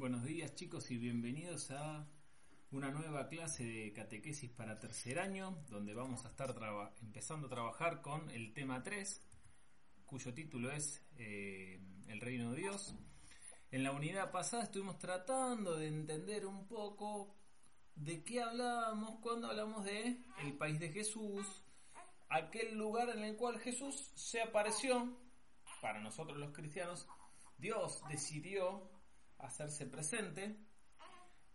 Buenos días chicos y bienvenidos a una nueva clase de catequesis para tercer año donde vamos a estar empezando a trabajar con el tema 3 cuyo título es eh, El Reino de Dios. En la unidad pasada estuvimos tratando de entender un poco de qué hablábamos cuando hablamos de el país de Jesús, aquel lugar en el cual Jesús se apareció para nosotros los cristianos. Dios decidió hacerse presente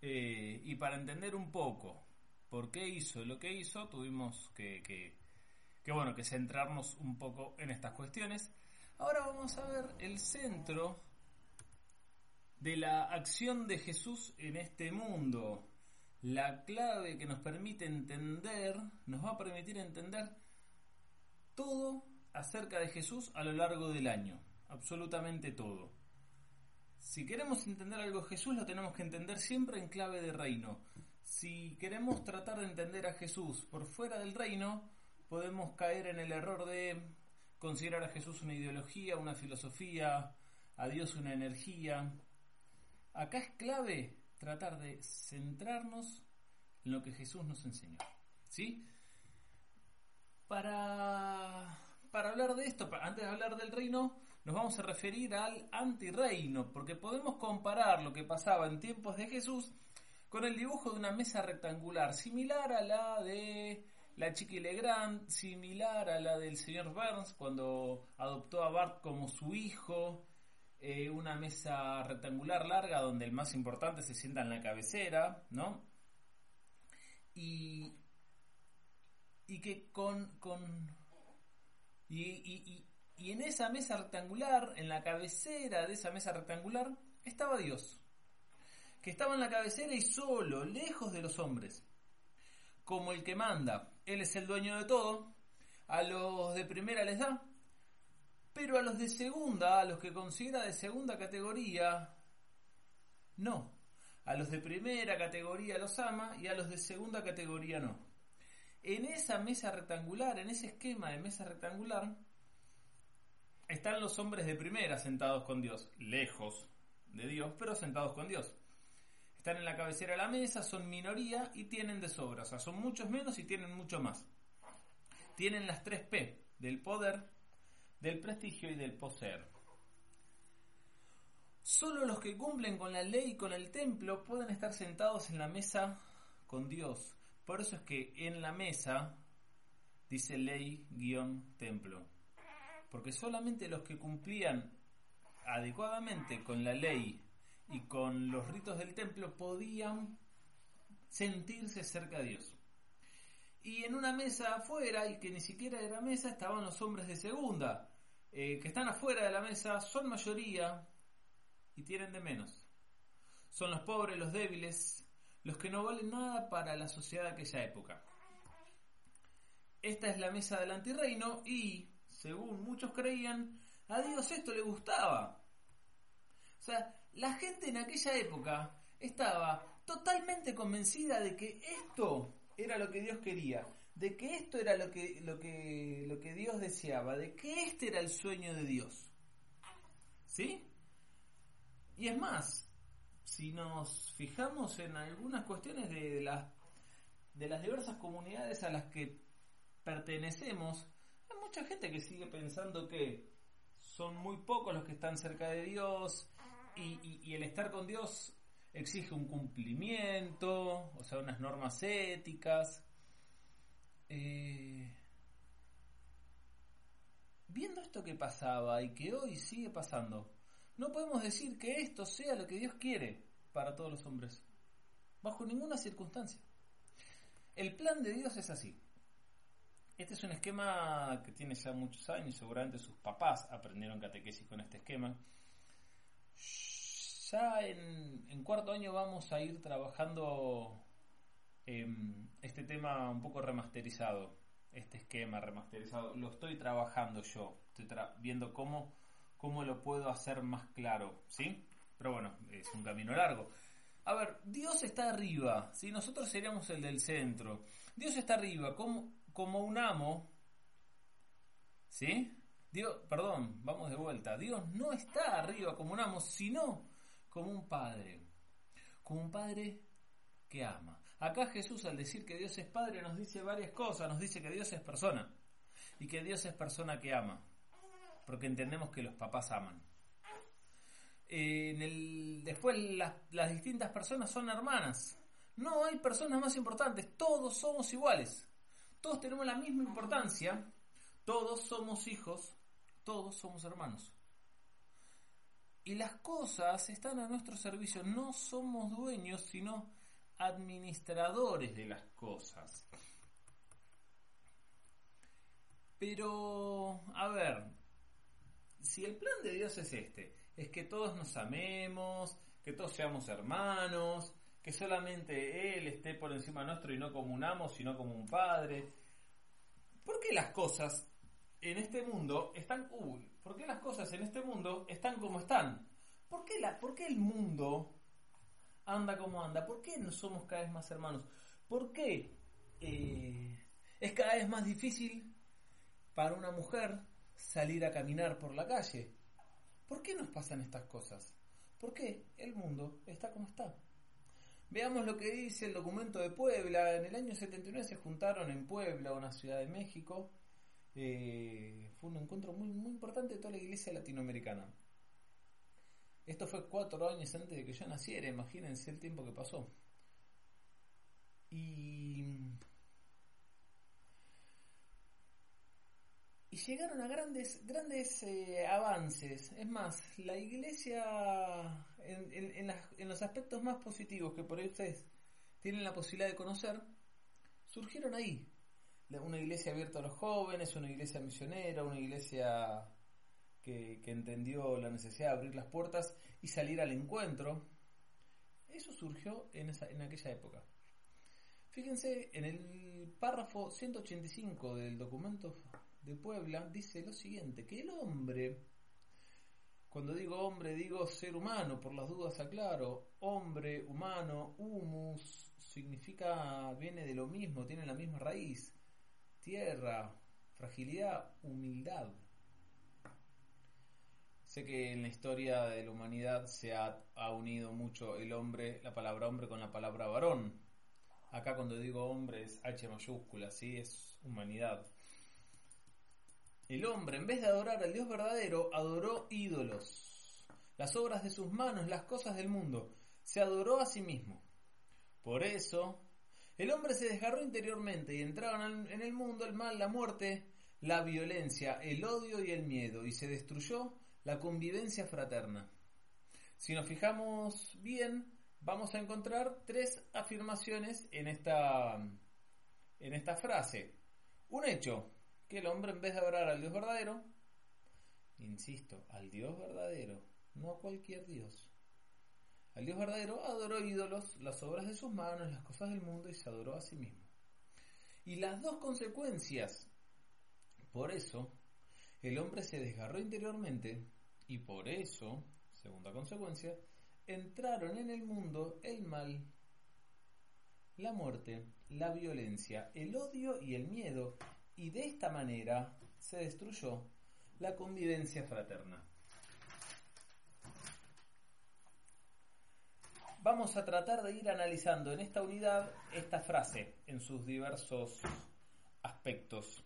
eh, y para entender un poco por qué hizo lo que hizo tuvimos que, que, bueno que centrarnos un poco en estas cuestiones. Ahora vamos a ver el centro de la acción de Jesús en este mundo. La clave que nos permite entender nos va a permitir entender todo acerca de Jesús a lo largo del año absolutamente todo si queremos entender algo de Jesús, lo tenemos que entender siempre en clave de reino. Si queremos tratar de entender a Jesús por fuera del reino, podemos caer en el error de considerar a Jesús una ideología, una filosofía, a Dios una energía. Acá es clave tratar de centrarnos en lo que Jesús nos enseñó. ¿Sí? Para, para hablar de esto, antes de hablar del reino, nos vamos a referir al antirreino, porque podemos comparar lo que pasaba en tiempos de Jesús con el dibujo de una mesa rectangular, similar a la de la Chiqui Legrand, similar a la del señor Burns cuando adoptó a Bart como su hijo, eh, una mesa rectangular larga donde el más importante se sienta en la cabecera, ¿no? Y, y que con, con y, en esa mesa rectangular, en la cabecera de esa mesa rectangular, estaba Dios, que estaba en la cabecera y solo, lejos de los hombres, como el que manda. Él es el dueño de todo, a los de primera les da, pero a los de segunda, a los que considera de segunda categoría, no. A los de primera categoría los ama y a los de segunda categoría no. En esa mesa rectangular, en ese esquema de mesa rectangular, están los hombres de primera sentados con Dios, lejos de Dios, pero sentados con Dios. Están en la cabecera de la mesa, son minoría y tienen de sobra, o sea, son muchos menos y tienen mucho más. Tienen las tres P, del poder, del prestigio y del poseer. Solo los que cumplen con la ley y con el templo pueden estar sentados en la mesa con Dios. Por eso es que en la mesa dice ley-templo porque solamente los que cumplían adecuadamente con la ley y con los ritos del templo podían sentirse cerca de Dios. Y en una mesa afuera, y que ni siquiera era mesa, estaban los hombres de segunda, eh, que están afuera de la mesa, son mayoría y tienen de menos. Son los pobres, los débiles, los que no valen nada para la sociedad de aquella época. Esta es la mesa del antirreino y según muchos creían, a Dios esto le gustaba. O sea, la gente en aquella época estaba totalmente convencida de que esto era lo que Dios quería, de que esto era lo que, lo que, lo que Dios deseaba, de que este era el sueño de Dios. ¿Sí? Y es más, si nos fijamos en algunas cuestiones de, las, de las diversas comunidades a las que pertenecemos, mucha gente que sigue pensando que son muy pocos los que están cerca de Dios y, el estar con Dios exige un cumplimiento, o sea, unas normas éticas. Eh, viendo esto que pasaba y que hoy sigue pasando, no podemos decir que esto sea lo que Dios quiere para todos los hombres, bajo ninguna circunstancia. El plan de Dios es así. Este es un esquema que tiene ya muchos años, seguramente sus papás aprendieron catequesis con este esquema. ya en, cuarto año vamos a ir trabajando este tema un poco remasterizado, este esquema remasterizado. Lo estoy trabajando yo, estoy viendo cómo, cómo lo puedo hacer más claro, ¿sí? Pero bueno, es un camino largo. A ver, Dios está arriba, si nosotros seríamos el del centro. Dios está arriba, como, como un amo, ¿sí? Dios, perdón, vamos de vuelta. Dios no está arriba como un amo, sino como un padre. Como un padre que ama. Acá Jesús al decir que Dios es padre nos dice varias cosas. Nos dice que Dios es persona. Y que Dios es persona que ama. Porque entendemos que los papás aman después las, distintas personas son hermanas. No hay personas más importantes, todos somos iguales. Todos tenemos la misma importancia, todos somos hijos, todos somos hermanos. Y las cosas están a nuestro servicio, no somos dueños, sino administradores de las cosas. Pero, a ver, si el plan de Dios es este, es que todos nos amemos, que todos seamos hermanos, que solamente Él esté por encima nuestro y no como un amo, sino como un padre. ¿Por qué las cosas en este mundo están... Uy, ¿por qué las cosas en este mundo están como están? ¿Por qué, la, por qué el mundo anda como anda? ¿Por qué no somos cada vez más hermanos? ¿Por qué eh, es cada vez más difícil para una mujer salir a caminar por la calle? ¿Por qué nos pasan estas cosas? ¿Por qué el mundo está como está? Veamos lo que dice el documento de Puebla. En el año 79 se juntaron en Puebla, una ciudad de México. Eh, fue un encuentro muy, muy importante de toda la iglesia latinoamericana. Esto fue cuatro años antes de que yo naciera, imagínense el tiempo que pasó. Y y llegaron a grandes, grandes eh, avances. Es más, la iglesia, en, en, los aspectos más positivos que por ahí ustedes tienen la posibilidad de conocer, surgieron ahí. Una iglesia abierta a los jóvenes, una iglesia misionera, una iglesia que, que entendió la necesidad de abrir las puertas y salir al encuentro. Eso surgió en, esa, en aquella época. Fíjense, en el párrafo 185 del documento de Puebla dice lo siguiente, que el hombre, cuando digo hombre digo ser humano, por las dudas aclaro, hombre, humano, humus, significa, viene de lo mismo, tiene la misma raíz, tierra, fragilidad, humildad. Sé que en la historia de la humanidad se ha, ha, unido mucho el hombre, la palabra hombre con la palabra varón. Acá cuando digo hombre es H mayúscula, ¿sí? Es humanidad. El hombre, en vez de adorar al Dios verdadero, adoró ídolos, las obras de sus manos, las cosas del mundo. Se adoró a sí mismo. Por eso, el hombre se desgarró interiormente y entraron en el mundo el mal, la muerte, la violencia, el odio y el miedo, y se destruyó la convivencia fraterna. Si nos fijamos bien, vamos a encontrar tres afirmaciones en esta, en esta frase. Un hecho, que el hombre en vez de adorar al Dios verdadero, insisto, al Dios verdadero, no a cualquier Dios, al Dios verdadero adoró ídolos, las obras de sus manos, las cosas del mundo y se adoró a sí mismo. Y las dos consecuencias, por eso, el hombre se desgarró interiormente y por eso, segunda consecuencia, entraron en el mundo el mal, la muerte, la violencia, el odio y el miedo, y de esta manera se destruyó la convivencia fraterna. Vamos a tratar de ir analizando en esta unidad esta frase en sus diversos aspectos.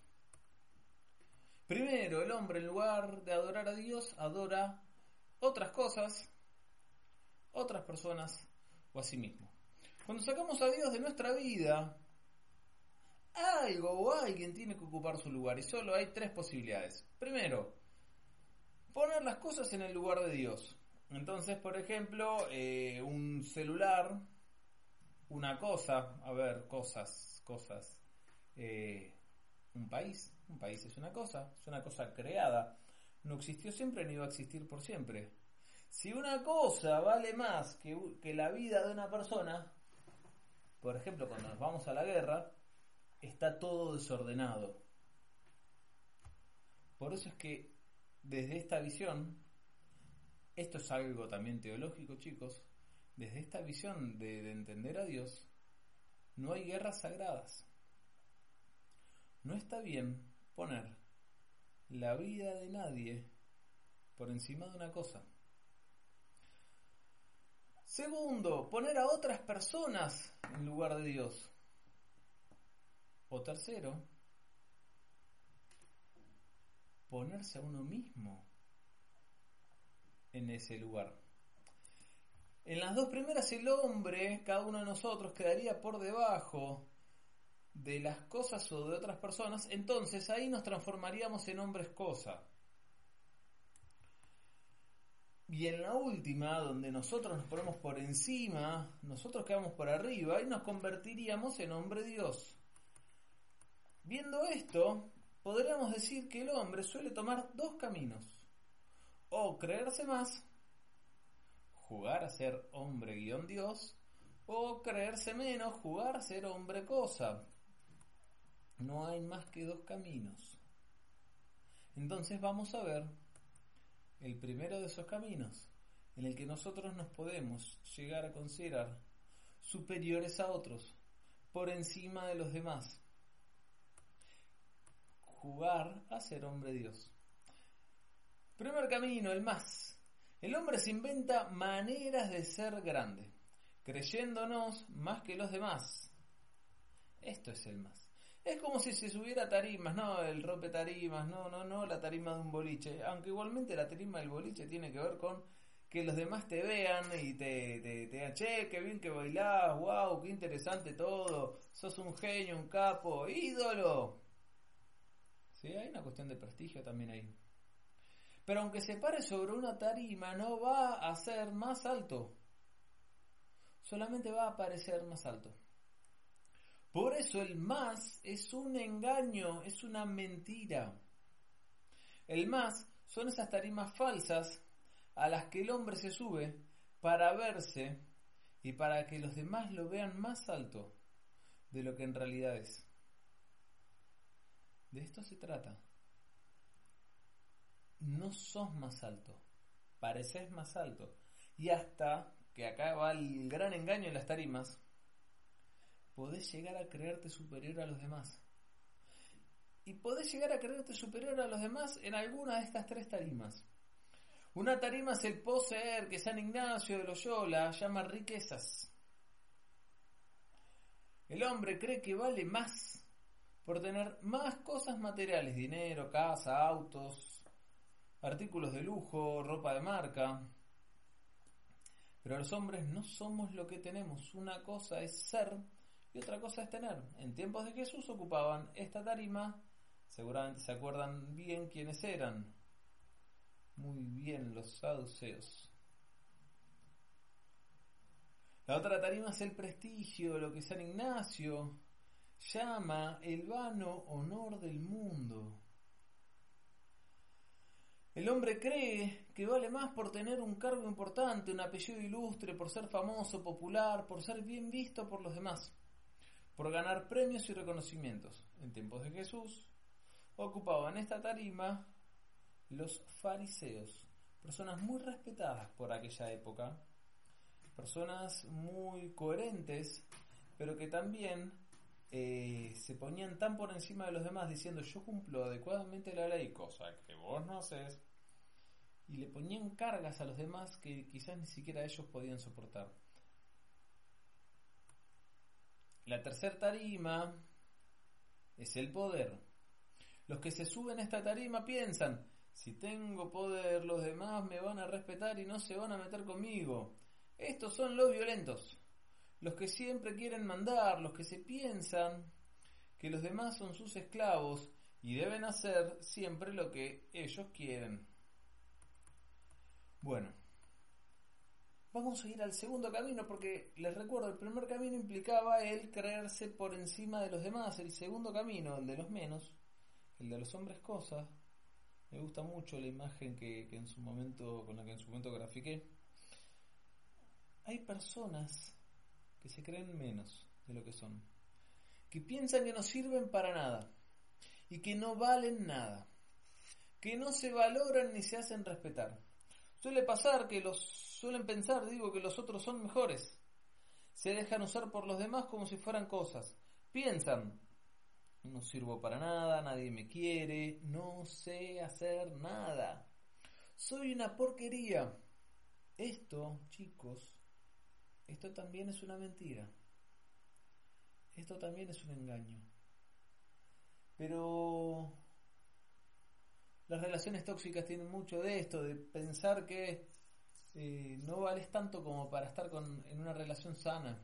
Primero, el hombre en lugar de adorar a Dios, adora otras cosas, otras personas o a sí mismo. Cuando sacamos a Dios de nuestra vida, algo o alguien tiene que ocupar su lugar y solo hay tres posibilidades. Primero, poner las cosas en el lugar de Dios. Entonces, por ejemplo, eh, un celular, una cosa, a ver, cosas, cosas. Eh, un país, un país es una cosa, es una cosa creada. No existió siempre ni va a existir por siempre. Si una cosa vale más que, que la vida de una persona, por ejemplo, cuando nos vamos a la guerra, está todo desordenado. Por eso es que desde esta visión, esto es algo también teológico, chicos, desde esta visión de, de entender a Dios, no hay guerras sagradas. No está bien poner la vida de nadie por encima de una cosa. Segundo, poner a otras personas en lugar de Dios. O tercero, ponerse a uno mismo en ese lugar. En las dos primeras el hombre, cada uno de nosotros, quedaría por debajo de las cosas o de otras personas, entonces ahí nos transformaríamos en hombres cosa. Y en la última, donde nosotros nos ponemos por encima, nosotros quedamos por arriba y nos convertiríamos en hombre Dios. Viendo esto, podríamos decir que el hombre suele tomar dos caminos. O creerse más, jugar a ser hombre guion Dios, o creerse menos, jugar a ser hombre cosa. No hay más que dos caminos. Entonces vamos a ver el primero de esos caminos, en el que nosotros nos podemos llegar a considerar superiores a otros, por encima de los demás. Jugar a ser hombre Dios. Primer camino, el más. El hombre se inventa maneras de ser grande, creyéndonos más que los demás. Esto es el más. Es como si se subiera tarimas, no el rompe tarimas, no, no, no la tarima de un boliche. Aunque igualmente la tarima del boliche tiene que ver con que los demás te vean y te, te, te qué bien que bailás, wow, qué interesante todo, sos un genio, un capo, ídolo. Sí, hay una cuestión de prestigio también ahí. Pero aunque se pare sobre una tarima, no va a ser más alto. Solamente va a parecer más alto. Por eso el más es un engaño, es una mentira. El más son esas tarimas falsas a las que el hombre se sube para verse y para que los demás lo vean más alto de lo que en realidad es. De esto se trata. No sos más alto, pareces más alto. Y hasta que acá va el gran engaño en las tarimas, podés llegar a creerte superior a los demás. Y podés llegar a creerte superior a los demás en alguna de estas tres tarimas. Una tarima es el poseer que San Ignacio de Loyola llama riquezas. El hombre cree que vale más por tener más cosas materiales, dinero, casa, autos, artículos de lujo, ropa de marca. Pero los hombres no somos lo que tenemos. Una cosa es ser y otra cosa es tener. En tiempos de Jesús ocupaban esta tarima, seguramente se acuerdan bien quiénes eran. Muy bien, los saduceos. La otra tarima es el prestigio, lo que San Ignacio llama el vano honor del mundo. El hombre cree que vale más por tener un cargo importante, un apellido ilustre, por ser famoso, popular, por ser bien visto por los demás por ganar premios y reconocimientos. En tiempos de Jesús ocupaban esta tarima los fariseos, personas muy respetadas por aquella época, personas muy coherentes, pero que también eh, se ponían tan por encima de los demás diciendo yo cumplo adecuadamente la ley, cosa que vos no haces, y le ponían cargas a los demás que quizás ni siquiera ellos podían soportar. La tercera tarima es el poder. Los que se suben a esta tarima piensan, si tengo poder, los demás me van a respetar y no se van a meter conmigo. Estos son los violentos, los que siempre quieren mandar, los que se piensan que los demás son sus esclavos y deben hacer siempre lo que ellos quieren. Bueno, Vamos a ir al segundo camino porque les recuerdo, el primer camino implicaba el creerse por encima de los demás, el segundo camino, el de los menos, el de los hombres cosas, Me gusta mucho la imagen que, que en su momento, con la que en su momento grafiqué. Hay personas que se creen menos de lo que son, que piensan que no sirven para nada y que no valen nada, que no se valoran ni se hacen respetar. Suele pasar que los suelen pensar, digo, que los otros son mejores. Se dejan usar por los demás como si fueran cosas. Piensan, no sirvo para nada, nadie me quiere, no sé hacer nada. Soy una porquería. Esto, chicos, esto también es una mentira. Esto también es un engaño. Pero las relaciones tóxicas tienen mucho de esto, de pensar que eh, no vales tanto como para estar con, en una relación sana.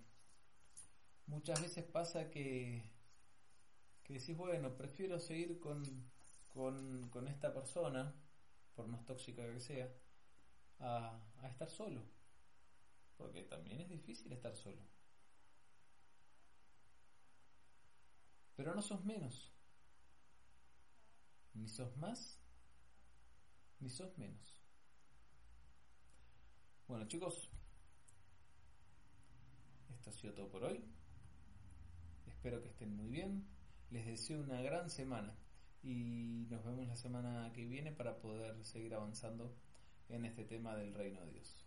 Muchas veces pasa que, que decís, bueno, prefiero seguir con, con, con esta persona, por más tóxica que sea, a, a estar solo. También es difícil estar solo. Pero no sos menos. Ni sos más, ni sos menos. Bueno chicos, esto ha sido todo por hoy. Espero que estén muy bien. Les deseo una gran semana y nos vemos la semana que viene para poder seguir avanzando en este tema del reino de Dios.